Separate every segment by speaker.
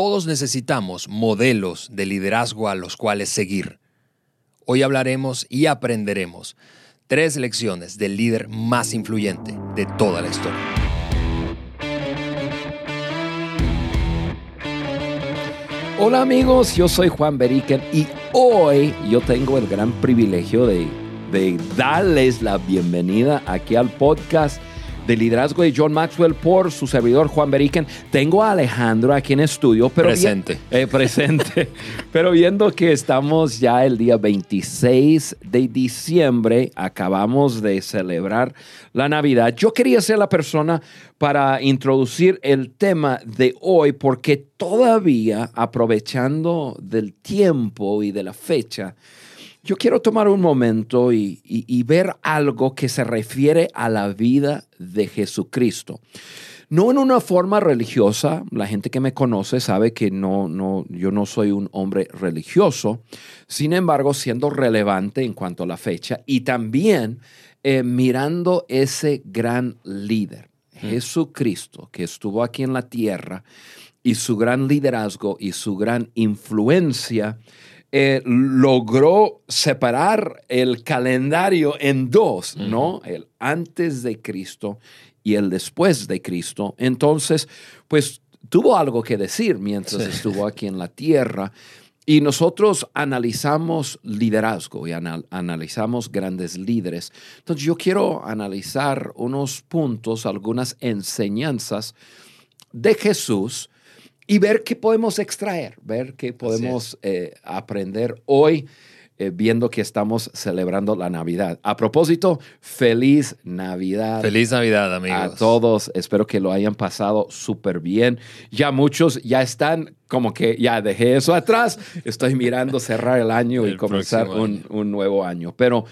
Speaker 1: todos necesitamos modelos de liderazgo a los cuales seguir. Hoy hablaremos y aprenderemos tres lecciones del líder más influyente de toda la historia.
Speaker 2: Hola amigos, yo soy Juan Beriken y hoy yo tengo el gran privilegio de, de darles la bienvenida aquí al podcast de liderazgo de John Maxwell por su servidor Juan Beriken. Tengo a Alejandro aquí en estudio, pero
Speaker 1: presente.
Speaker 2: Eh, presente. pero viendo que estamos ya el día 26 de diciembre, acabamos de celebrar la Navidad. Yo quería ser la persona para introducir el tema de hoy porque todavía aprovechando del tiempo y de la fecha, yo quiero tomar un momento y, ver algo que se refiere a la vida de Jesucristo. No en una forma religiosa, la gente que me conoce sabe que no, no, yo no soy un hombre religioso, sin embargo, siendo relevante en cuanto a la fecha y también eh, mirando ese gran líder, mm. Jesucristo, que estuvo aquí en la tierra y su gran liderazgo y su gran influencia eh, logró separar el calendario en dos, ¿no? El antes de Cristo y el después de Cristo. Entonces, pues tuvo algo que decir mientras estuvo aquí en la tierra. Y nosotros analizamos liderazgo y analizamos grandes líderes. Entonces yo quiero analizar unos puntos, algunas enseñanzas de Jesús y ver qué podemos extraer, ver qué podemos eh, aprender hoy. Eh, viendo que estamos celebrando la Navidad. A propósito, feliz Navidad.
Speaker 1: Feliz Navidad, amigos.
Speaker 2: A todos, espero que lo hayan pasado súper bien. Ya muchos ya están como que ya dejé eso atrás, estoy mirando cerrar el año y comenzar un, un nuevo año. Pero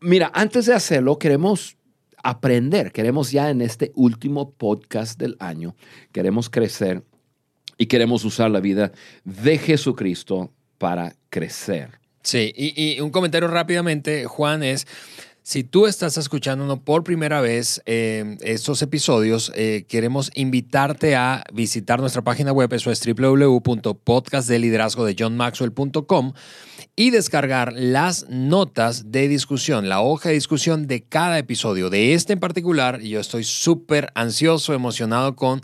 Speaker 2: mira, antes de hacerlo, queremos aprender, queremos ya en este último podcast del año, queremos crecer y queremos usar la vida de Jesucristo para crecer.
Speaker 1: Sí, y, un comentario rápidamente, Juan, es... Si tú estás escuchándonos por primera vez eh, estos episodios, eh, queremos invitarte a visitar nuestra página web, eso es www.podcastdeliderazgodejohnmaxwell.com y descargar las notas de discusión, la hoja de discusión de cada episodio. De este en particular, yo estoy súper ansioso, emocionado con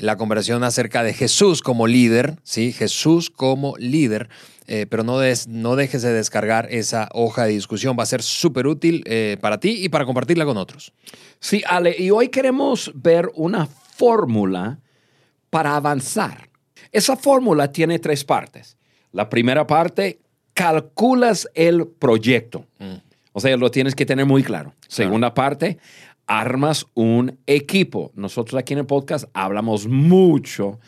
Speaker 1: la conversación acerca de Jesús como líder, ¿sí? Jesús como líder. Eh, pero no, no dejes de descargar esa hoja de discusión. Va a ser súper útil eh, para ti y para compartirla con otros.
Speaker 2: Sí, Ale, y hoy queremos ver una fórmula para avanzar. Esa fórmula tiene tres partes. La primera parte, calculas el proyecto. Mm. O sea, lo tienes que tener muy claro. Segunda parte, armas un equipo. Nosotros aquí en el podcast hablamos mucho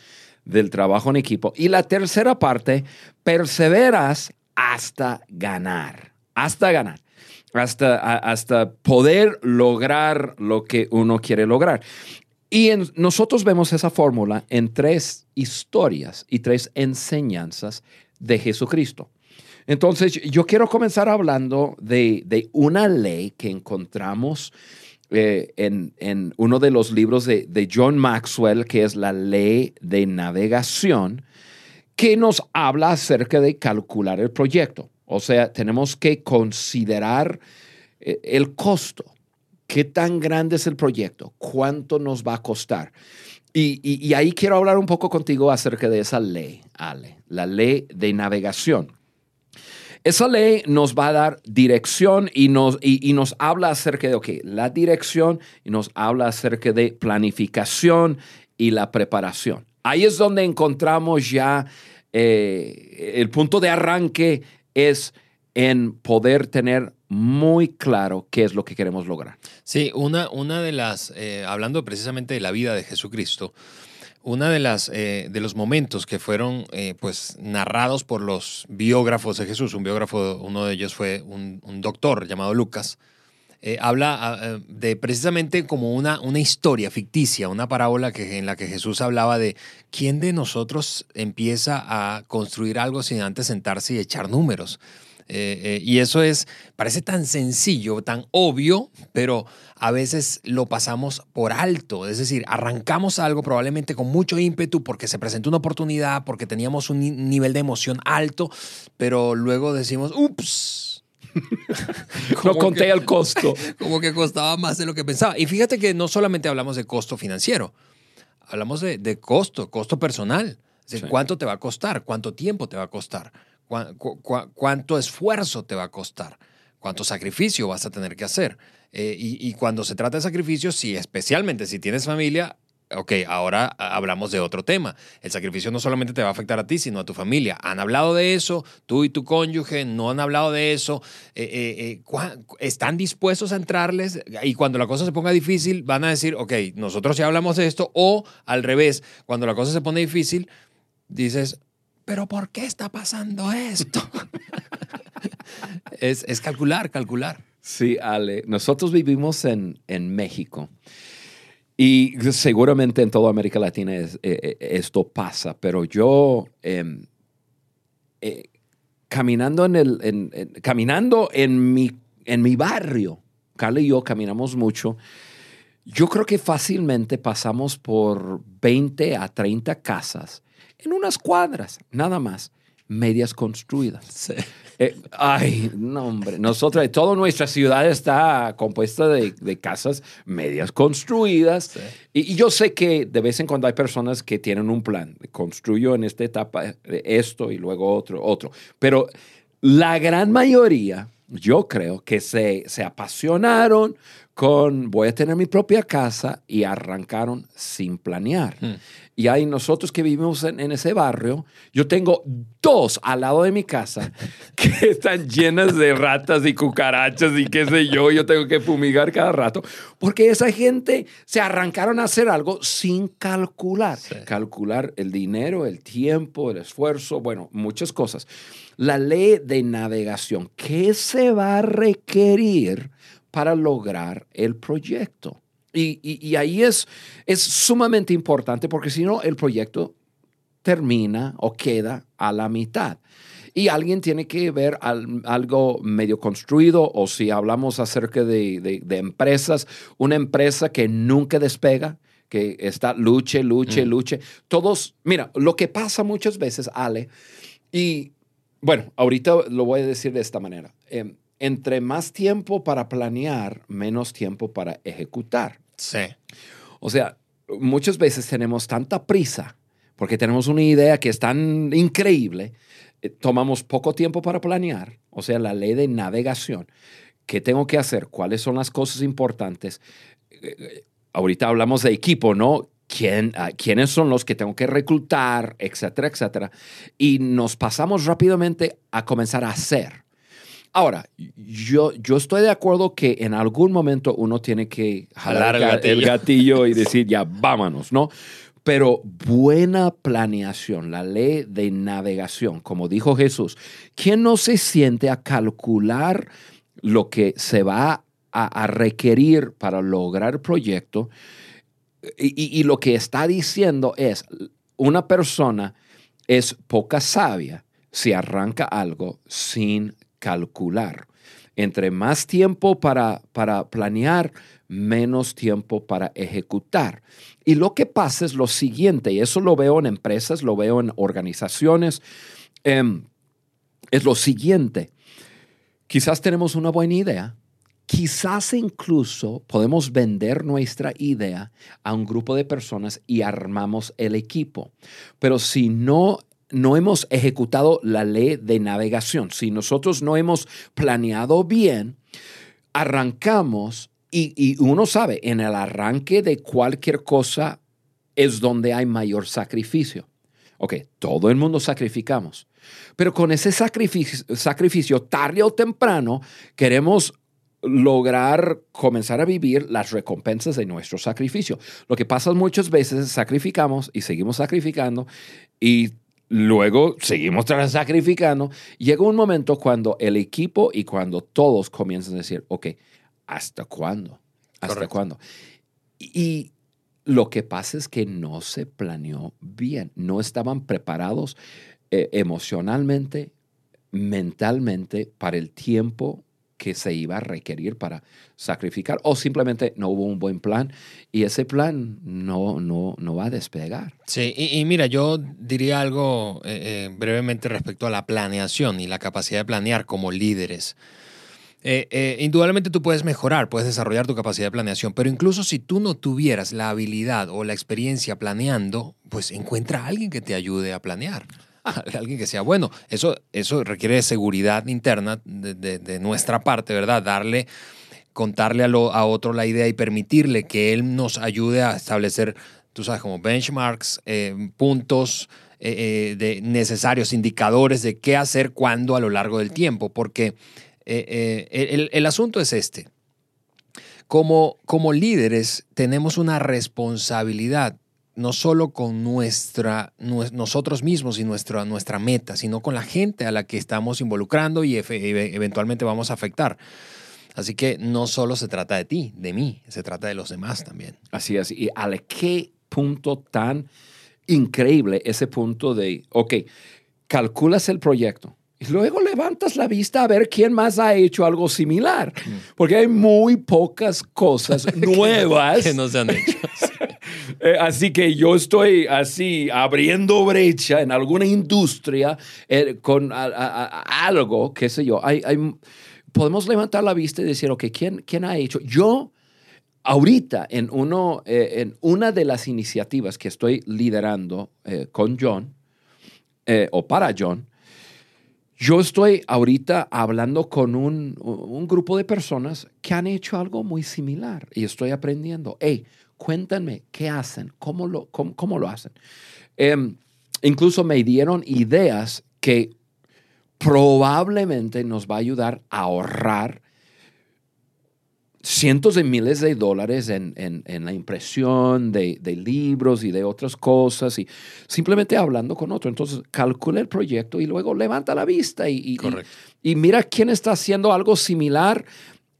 Speaker 2: del trabajo en equipo. Y la tercera parte, perseveras hasta ganar, hasta ganar, hasta, hasta poder lograr lo que uno quiere lograr. Y nosotros vemos esa fórmula en tres historias y tres enseñanzas de Jesucristo. Entonces, yo quiero comenzar hablando de, de una ley que encontramos eh, en, uno de los libros de, John Maxwell, que es la ley de navegación, que nos habla acerca de calcular el proyecto. O sea, tenemos que considerar eh, el costo. ¿Qué tan grande es el proyecto? ¿Cuánto nos va a costar? Y, y ahí quiero hablar un poco contigo acerca de esa ley, Ale, la ley de navegación. Esa ley nos va a dar dirección y nos, y, nos habla acerca de, la dirección y nos habla acerca de planificación y la preparación. Ahí es donde encontramos ya eh, el punto de arranque es en poder tener muy claro qué es lo que queremos lograr.
Speaker 1: Sí, una, una de las, eh, hablando precisamente de la vida de Jesucristo, una de las eh, de los momentos que fueron eh, pues narrados por los biógrafos de Jesús, un biógrafo, uno de ellos fue un, doctor llamado Lucas, eh, habla ah, de precisamente como una, una historia ficticia, una parábola que, en la que Jesús hablaba de quién de nosotros empieza a construir algo sin antes sentarse y echar números. Y eso es, parece tan sencillo, tan obvio, pero a veces lo pasamos por alto, es decir, arrancamos algo probablemente con mucho ímpetu porque se presentó una oportunidad, porque teníamos un nivel de emoción alto, pero luego decimos, ups.
Speaker 2: no conté el costo.
Speaker 1: Como que costaba más de lo que pensaba. Y fíjate que no solamente hablamos de costo financiero, hablamos de, costo, costo personal. ¿Cuánto te va a costar? ¿Cuánto tiempo te va a costar? ¿Cuánto esfuerzo te va a costar? ¿Cuánto sacrificio vas a tener que hacer? Eh, y, cuando se trata de sacrificios, sí, especialmente si tienes familia, ok, ahora hablamos de otro tema. El sacrificio no solamente te va a afectar a ti, sino a tu familia. ¿Han hablado de eso? ¿Tú y tu cónyuge no han hablado de eso? Eh, eh, ¿Están dispuestos a entrarles? Y cuando la cosa se ponga difícil, van a decir, ok, nosotros ya hablamos de esto. O al revés, cuando la cosa se pone difícil, dices, pero ¿por qué está pasando esto? es, es calcular, calcular.
Speaker 2: Sí, Ale. Nosotros vivimos en, México. Y seguramente en toda América Latina eh, eh, esto pasa, pero yo em, eh, caminando, en, el, caminando en, mi, en mi barrio, Carla y yo caminamos mucho, yo creo que fácilmente pasamos por 20 a 30 casas en unas cuadras, nada más, medias construidas. Sí. Eh, ay, no, hombre. Nosotros, toda nuestra ciudad está compuesta de, casas medias construidas. Y, yo sé que de vez en cuando hay personas que tienen un plan. Construyo en esta etapa esto y luego otro, otro. Pero la gran mayoría, yo creo que se, se apasionaron con voy a tener mi propia casa y arrancaron sin planear. Hmm. Y hay nosotros que vivimos en, ese barrio, yo tengo dos al lado de mi casa que están llenas de ratas y cucarachas y qué sé yo, yo tengo que fumigar cada rato, porque esa gente se arrancaron a hacer algo sin calcular, calcular el dinero, el tiempo, el esfuerzo, bueno, muchas cosas. La ley de navegación, ¿qué se va a requerir para lograr el proyecto? Y, ahí es, es sumamente importante porque si no, el proyecto termina o queda a la mitad. Y alguien tiene que ver algo medio construido o si hablamos acerca de, empresas, una empresa que nunca despega, que está luche, luche, mm. luche. Todos, mira, lo que pasa muchas veces, Ale, y bueno, ahorita lo voy a decir de esta manera. Em, entre más tiempo para planear, menos tiempo para ejecutar.
Speaker 1: Sí.
Speaker 2: O sea, muchas veces tenemos tanta prisa porque tenemos una idea que es tan increíble, eh, tomamos poco tiempo para planear, o sea, la ley de navegación. ¿Qué tengo que hacer? ¿Cuáles son las cosas importantes? Eh, eh, ahorita hablamos de equipo, ¿no? ¿Quién, ah, ¿Quiénes son los que tengo que reclutar? Etcétera, etcétera. Y nos pasamos rápidamente a comenzar a hacer. Ahora, yo, yo estoy de acuerdo que en algún momento uno tiene que jalar el gatillo. y decir, ya, vámonos, ¿no? Pero buena planeación, la ley de navegación, como dijo Jesús, ¿quién no se siente a calcular lo que se va a, requerir para lograr el proyecto? y, lo que está diciendo es, una persona es poca sabia si arranca algo sin calcular. Entre más tiempo para, para planear, menos tiempo para ejecutar. Y lo que pasa es lo siguiente, y eso lo veo en empresas, lo veo en organizaciones, em, es lo siguiente. Quizás tenemos una buena idea, quizás incluso podemos vender nuestra idea a un grupo de personas y armamos el equipo. Pero si no no hemos ejecutado la ley de navegación, si nosotros no hemos planeado bien, arrancamos y, uno sabe, en el arranque de cualquier cosa es donde hay mayor sacrificio. Ok, todo el mundo sacrificamos, pero con ese sacrificio, sacrificio tarde o temprano queremos lograr comenzar a vivir las recompensas de nuestro sacrificio. Lo que pasa muchas veces es sacrificamos y seguimos sacrificando y Luego seguimos sacrificando. Llega un momento cuando el equipo y cuando todos comienzan a decir, ok, ¿hasta cuándo? ¿Hasta cuándo? Y lo que pasa es que no se planeó bien, no estaban preparados eh, emocionalmente, mentalmente para el tiempo que se iba a requerir para sacrificar o simplemente no hubo un buen plan y ese plan no, no, no va a despegar.
Speaker 1: Sí, y, mira, yo diría algo eh, eh, brevemente respecto a la planeación y la capacidad de planear como líderes. Eh, indudablemente tú puedes mejorar, puedes desarrollar tu capacidad de planeación, pero incluso si tú no tuvieras la habilidad o la experiencia planeando, pues encuentra a alguien que te ayude a planear. alguien que sea bueno. Eso, eso requiere seguridad interna de, nuestra parte, ¿verdad? Darle, contarle a, a, otro la idea y permitirle que él nos ayude a establecer, tú sabes, como benchmarks, eh, puntos eh, eh, de necesarios, indicadores de qué hacer cuándo a lo largo del tiempo, porque el, el asunto es este. Como, como líderes tenemos una responsabilidad no solo con nuestra, nosotros mismos y nuestra, nuestra meta, sino con la gente a la que estamos involucrando y eventualmente vamos a afectar. Así que no solo se trata de ti, de mí, se trata de los demás también.
Speaker 2: Así es. Y a qué punto tan increíble ese punto de, ok, calculas el proyecto, y luego levantas la vista a ver quién más ha hecho algo similar. Mm. Porque hay muy pocas cosas nuevas
Speaker 1: que no se han hecho.
Speaker 2: Eh, así que yo estoy así abriendo brecha en alguna industria eh, con algo, qué sé yo. Hay, podemos levantar la vista y decir, ok, ¿quién, quién ha hecho? Yo, ahorita, en, uno, eh, en una de las iniciativas que estoy liderando con John, o para John, yo estoy ahorita hablando con un, un, grupo de personas que han hecho algo muy similar y estoy aprendiendo. Hey, cuéntenme qué hacen, cómo lo, cómo, lo hacen. Em, incluso me dieron ideas que probablemente nos va a ayudar a ahorrar cientos de miles de dólares en, la impresión de, libros y de otras cosas y simplemente hablando con otro. Entonces calcula el proyecto y luego levanta la vista y, y mira quién está haciendo algo similar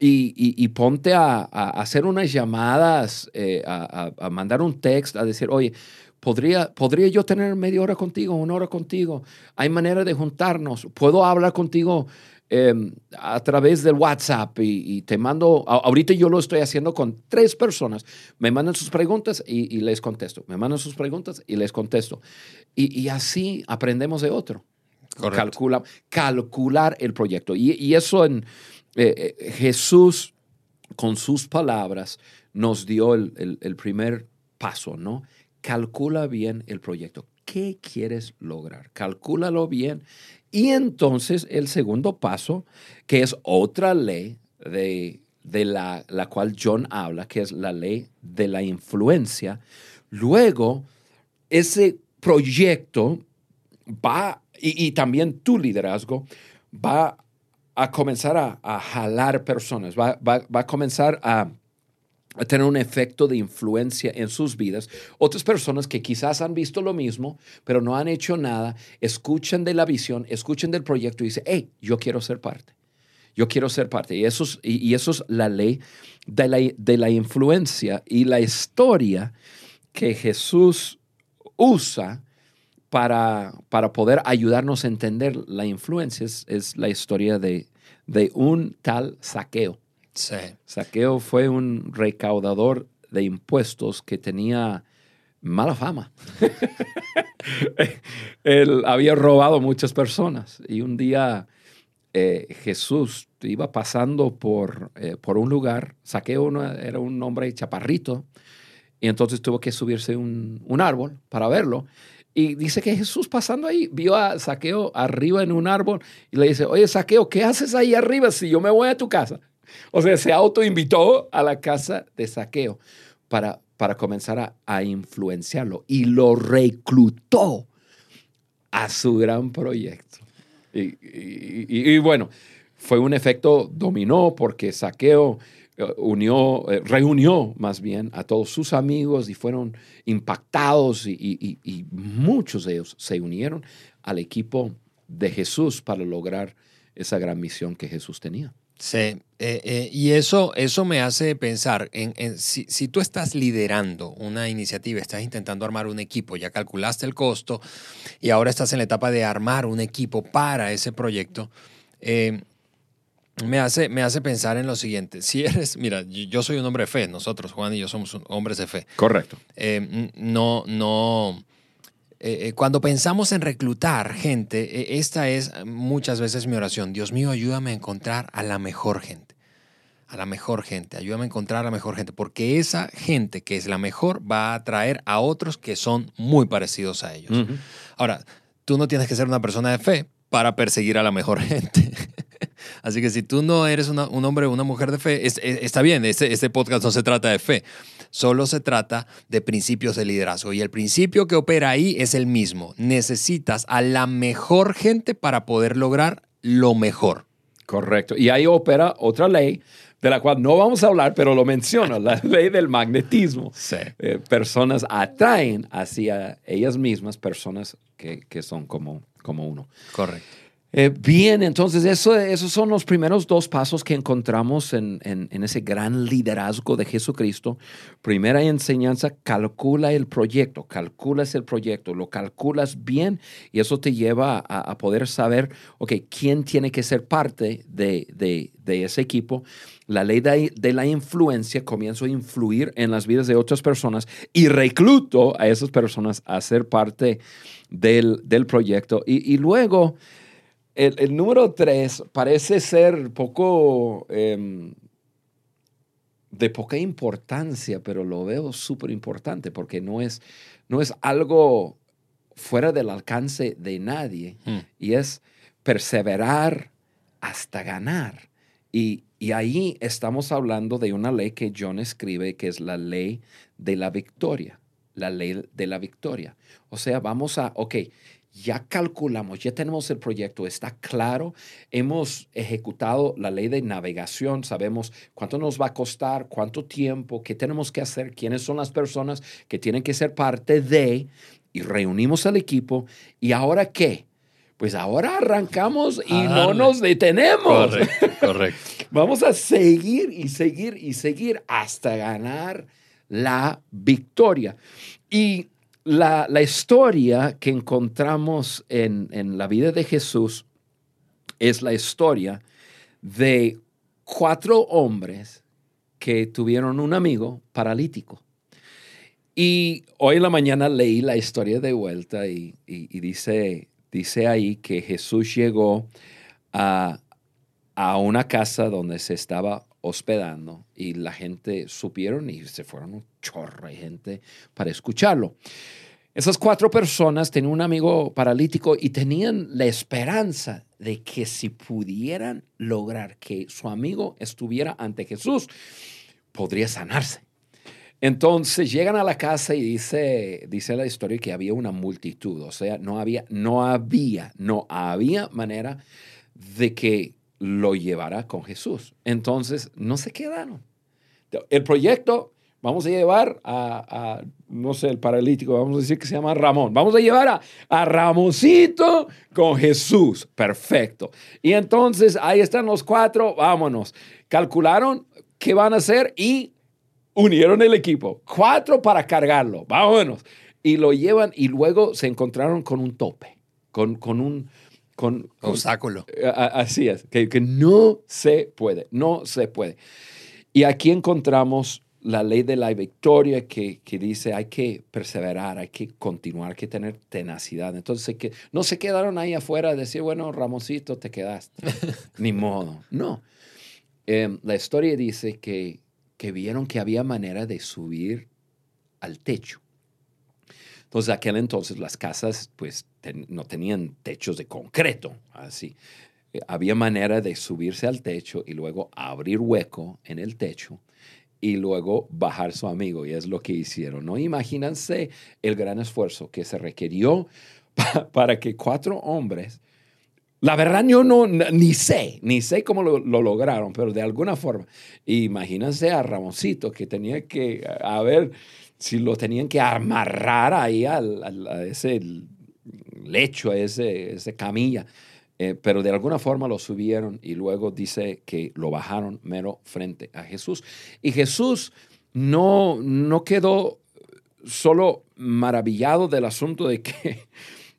Speaker 2: y, ponte a, hacer unas llamadas, eh, a, mandar un texto, a decir, oye, ¿podría, ¿podría yo tener media hora contigo, una hora contigo? Hay manera de juntarnos. ¿Puedo hablar contigo em, a través del WhatsApp? Y, te mando, ahorita yo lo estoy haciendo con tres personas. Me mandan sus preguntas y, les contesto. Me mandan sus preguntas y les contesto. Y, así aprendemos de otro. Calcula, calcular el proyecto. y eso en eh, eh, Jesús con sus palabras nos dio el, primer paso, ¿no? Calcula bien el proyecto. ¿Qué quieres lograr? Calcúlalo bien. Y entonces el segundo paso, que es otra ley de, la, la, cual John habla, que es la ley de la influencia, luego ese proyecto va, y, y también tu liderazgo, va a comenzar a, jalar personas, va, a comenzar a, tener un efecto de influencia en sus vidas. Otras personas que quizás han visto lo mismo, pero no han hecho nada, escuchan de la visión, escuchan del proyecto y dicen, hey, yo quiero ser parte. Yo quiero ser parte. Y eso es, y, eso es la ley de la, de la influencia y la historia que Jesús usa para, para poder ayudarnos a entender la influencia es, la historia de, de, un tal saqueo.
Speaker 1: Sí.
Speaker 2: Saqueo fue un recaudador de impuestos que tenía mala fama. Él había robado muchas personas y un día eh, Jesús iba pasando por, eh, por un lugar, Saqueo era un hombre chaparrito, y entonces tuvo que subirse un, un árbol para verlo. Y dice que Jesús pasando ahí vio a Saqueo arriba en un árbol y le dice, oye Saqueo, ¿qué haces ahí arriba si yo me voy a tu casa? O sea, se autoinvitó a la casa de Saqueo para, para comenzar a, influenciarlo y lo reclutó a su gran proyecto. y bueno, fue un efecto dominó porque Saqueo unió, eh, reunió más bien a todos sus amigos y fueron impactados y, muchos de ellos se unieron al equipo de Jesús para lograr esa gran misión que Jesús tenía.
Speaker 1: Sí, eh, y eso, eso me hace pensar en, si, si, tú estás liderando una iniciativa, estás intentando armar un equipo, ya calculaste el costo y ahora estás en la etapa de armar un equipo para ese proyecto, me hace, me hace pensar en lo siguiente. Si eres, mira, yo soy un hombre de fe, nosotros, Juan y yo somos hombres de fe.
Speaker 2: Correcto.
Speaker 1: Eh, no, no. Eh, eh, cuando pensamos en reclutar gente, esta es muchas veces mi oración. Dios mío, ayúdame a encontrar a la mejor gente. A la mejor gente. Ayúdame a encontrar a la mejor gente. Porque esa gente que es la mejor va a atraer a otros que son muy parecidos a ellos. Ahora, tú no tienes que ser una persona de fe para perseguir a la mejor gente. Así que si tú no eres un hombre o una mujer de fe, está bien, este, este podcast no se trata de fe, solo se trata de principios de liderazgo. Y el principio que opera ahí es el mismo. Necesitas a la mejor gente para poder lograr lo mejor.
Speaker 2: Correcto. Y ahí opera otra ley de la cual no vamos a hablar, pero lo menciono, la ley del magnetismo.
Speaker 1: Sí.
Speaker 2: Eh, personas atraen hacia ellas mismas personas que, que son como, como uno.
Speaker 1: Correcto.
Speaker 2: Eh, bien, entonces eso, esos son los primeros dos pasos que encontramos en, ese gran liderazgo de Jesucristo. Primera enseñanza, calcula el proyecto, calculas el proyecto, lo calculas bien y eso te lleva a, poder saber, ok, quién tiene que ser parte de, ese equipo. La ley de, la influencia comienza a influir en las vidas de otras personas y recluto a esas personas a ser parte del, proyecto. y luego el, número tres parece ser poco em, de poca importancia, pero lo veo súper importante porque no es, no es algo fuera del alcance de nadie hmm. y es perseverar hasta ganar. Y, y, ahí estamos hablando de una ley que John escribe, que es la ley de la victoria, la ley de la victoria. O sea, vamos a, ok, ya calculamos, ya tenemos el proyecto, está claro, hemos ejecutado la ley de navegación, sabemos cuánto nos va a costar, cuánto tiempo, qué tenemos que hacer, quiénes son las personas que tienen que ser parte de, y reunimos al equipo, ¿y ahora qué? Pues ahora arrancamos y no nos detenemos.
Speaker 1: Correcto, correcto.
Speaker 2: Vamos a seguir y seguir y seguir hasta ganar la victoria. Y la, historia que encontramos en, la vida de Jesús es la historia de cuatro hombres que tuvieron un amigo paralítico. Y hoy en la mañana leí la historia de vuelta y, dice, dice ahí que Jesús llegó a, a una casa donde se estaba hospedando y la gente supieron y se fueron un chorro de gente para escucharlo. Esas cuatro personas tenían un amigo paralítico y tenían la esperanza de que si pudieran lograr que su amigo estuviera ante Jesús, podría sanarse. Entonces llegan a la casa y dice, dice la historia que había una multitud, o sea, no había, no había, no había manera de que lo llevará con Jesús. Entonces, no se quedaron. El proyecto, vamos a llevar a, no sé, el paralítico, vamos a decir que se llama Ramón. Vamos a llevar a, a Ramoncito con Jesús. Perfecto. Y entonces, ahí están los cuatro, vámonos. Calcularon qué van a hacer y unieron el equipo. Cuatro para cargarlo, vámonos. Y lo llevan y luego se encontraron con un tope, con, con un con,
Speaker 1: obstáculo.
Speaker 2: así es, que, que, no se puede, no se puede. Y aquí encontramos la ley de la victoria que, que, dice hay que perseverar, hay que continuar, hay que tener tenacidad. Entonces, que no se quedaron ahí afuera a decir, bueno, Ramosito, te quedaste. Ni modo. No. Em, la historia dice que, que vieron que había manera de subir al techo. Entonces, aquel entonces las casas pues no tenían techos de concreto, así. Eh, había manera de subirse al techo y luego abrir hueco en el techo y luego bajar su amigo. Y es lo que hicieron. ¿no? Imagínense el gran esfuerzo que se requirió para que cuatro hombres, la verdad yo no, ni sé, ni sé cómo lo, lo, lograron, pero de alguna forma, imagínense a Ramoncito que tenía que haber si lo tenían que amarrar ahí al, a ese lecho, a ese, camilla. Eh, pero de alguna forma lo subieron y luego dice que lo bajaron mero frente a Jesús. Y Jesús no, no quedó solo maravillado del asunto de que,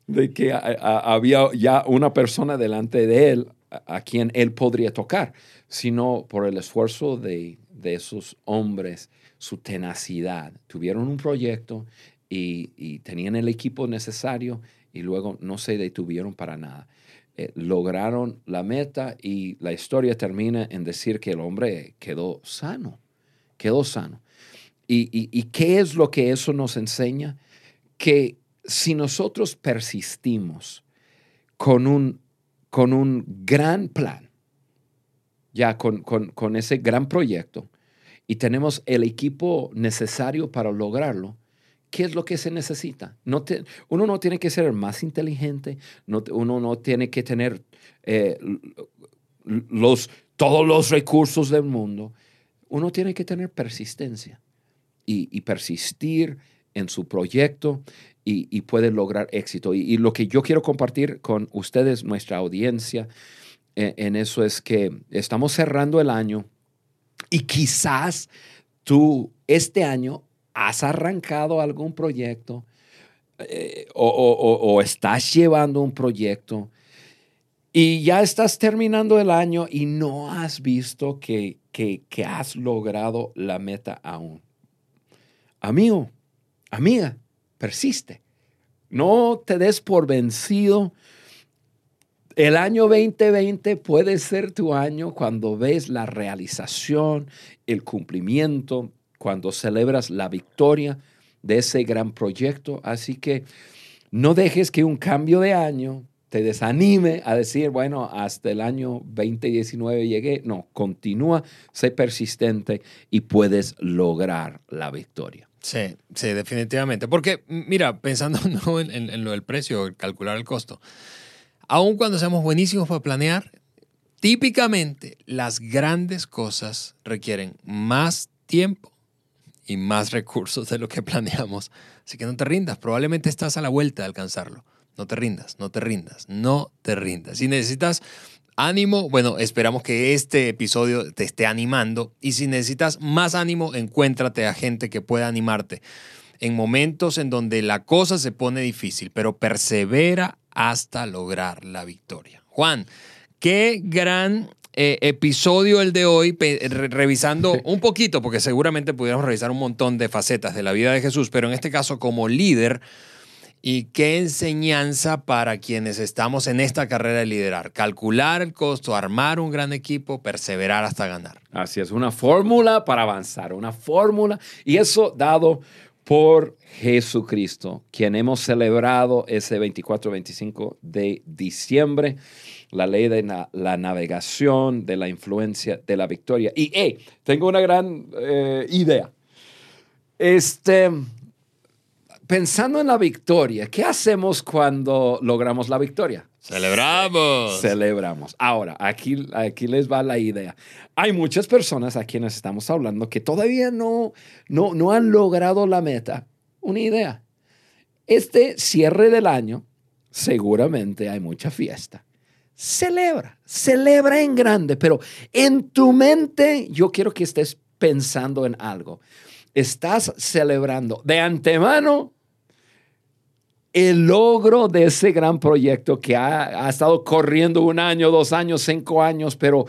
Speaker 2: de que había ya una persona delante de él a, quien él podría tocar, sino por el esfuerzo de, esos hombres, su tenacidad. Tuvieron un proyecto y, tenían el equipo necesario y luego no se detuvieron para nada. Eh, lograron la meta y la historia termina en decir que el hombre quedó sano, quedó sano. y qué es lo que eso nos enseña? Que si nosotros persistimos con un con un gran plan, ya con, ese gran proyecto, y tenemos el equipo necesario para lograrlo, ¿qué es lo que se necesita? No uno no tiene que ser más inteligente, uno no tiene que tener eh, los, todos los recursos del mundo. Uno tiene que tener persistencia y persistir en su proyecto y, puede lograr éxito. Y, lo que yo quiero compartir con ustedes, nuestra audiencia, e, en, eso es que estamos cerrando el año y quizás tú este año has arrancado algún proyecto eh, o, estás llevando un proyecto y ya estás terminando el año y no has visto que, que, que has logrado la meta aún. Amigo, amiga, persiste. No te des por vencido. El año 2020 puede ser tu año cuando ves la realización, el cumplimiento, cuando celebras la victoria de ese gran proyecto. Así que no dejes que un cambio de año te desanime a decir, bueno, hasta el año 2019 llegué. No, continúa, sé persistente y puedes lograr la victoria.
Speaker 1: Sí, sí, definitivamente. Porque, mira, pensando en, lo del precio, calcular el costo, aun cuando seamos buenísimos para planear, típicamente las grandes cosas requieren más tiempo y más recursos de lo que planeamos. Así que no te rindas, probablemente estás a la vuelta de alcanzarlo. No te rindas, no te rindas, no te rindas. Si necesitas ánimo, bueno, esperamos que este episodio te esté animando y si necesitas más ánimo, encuéntrate a gente que pueda animarte en momentos en donde la cosa se pone difícil, pero persevera hasta lograr la victoria. Juan, qué gran eh, episodio el de hoy, revisando un poquito, porque seguramente pudiéramos revisar un montón de facetas de la vida de Jesús, pero en este caso como líder y qué enseñanza para quienes estamos en esta carrera de liderar. Calcular el costo, armar un gran equipo, perseverar hasta ganar.
Speaker 2: Así es, una fórmula para avanzar, una fórmula. Y eso dado por Jesucristo, quien hemos celebrado ese 24-25 de diciembre, la ley de la navegación, de la influencia, de la victoria. Y hey, tengo una gran eh, idea. Este, pensando en la victoria, ¿qué hacemos cuando logramos la victoria?
Speaker 1: Celebramos.
Speaker 2: Celebramos. Ahora, aquí, aquí les va la idea. Hay muchas personas a quienes estamos hablando que todavía no, no, no han logrado la meta. Una idea. Este cierre del año, seguramente hay mucha fiesta. Celebra, celebra en grande, pero en tu mente yo quiero que estés pensando en algo. Estás celebrando de antemano el logro de ese gran proyecto que ha, estado corriendo un año, dos años, cinco años, pero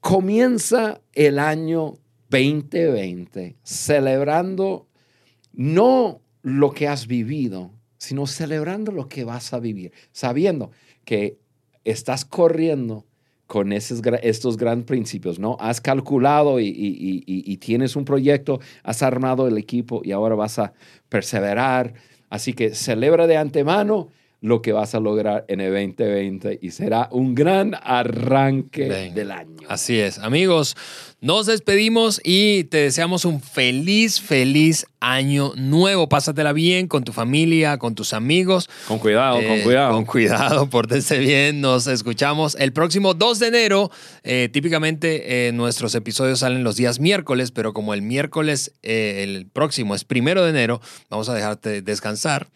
Speaker 2: comienza el año 2020 celebrando no lo que has vivido, sino celebrando lo que vas a vivir, sabiendo que estás corriendo con esos, estos grandes principios, ¿no? Has calculado y tienes un proyecto, has armado el equipo y ahora vas a perseverar Así que celebra de antemano lo que vas a lograr en el 2020 y será un gran arranque del año.
Speaker 1: Así es, amigos, nos despedimos y te deseamos un feliz, feliz año nuevo. Pásatela bien con tu familia, con tus amigos.
Speaker 2: Con cuidado, con eh, cuidado.
Speaker 1: Con cuidado, pórtense bien. Nos escuchamos el próximo 2 de enero. Eh, típicamente eh, nuestros episodios salen los días miércoles, pero como el miércoles, el próximo es primero de enero, vamos a dejarte descansar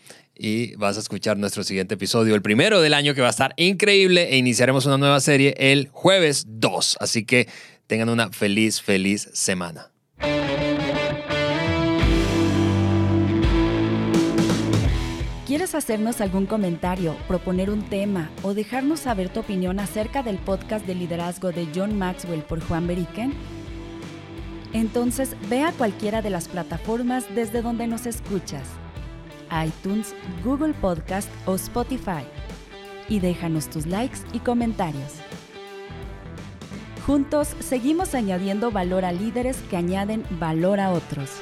Speaker 1: y vas a escuchar nuestro siguiente episodio, el primero del año que va a estar increíble e iniciaremos una nueva serie el jueves 2. Así que tengan una feliz, feliz semana.
Speaker 3: ¿Quieres hacernos algún comentario, proponer un tema o dejarnos saber tu opinión acerca del podcast de liderazgo de John Maxwell por Juan Beriken? Entonces ve a cualquiera de las plataformas desde donde nos escuchas, iTunes, Google Podcast o Spotify, y déjanos tus likes y comentarios. Juntos seguimos añadiendo valor a líderes que añaden valor a otros.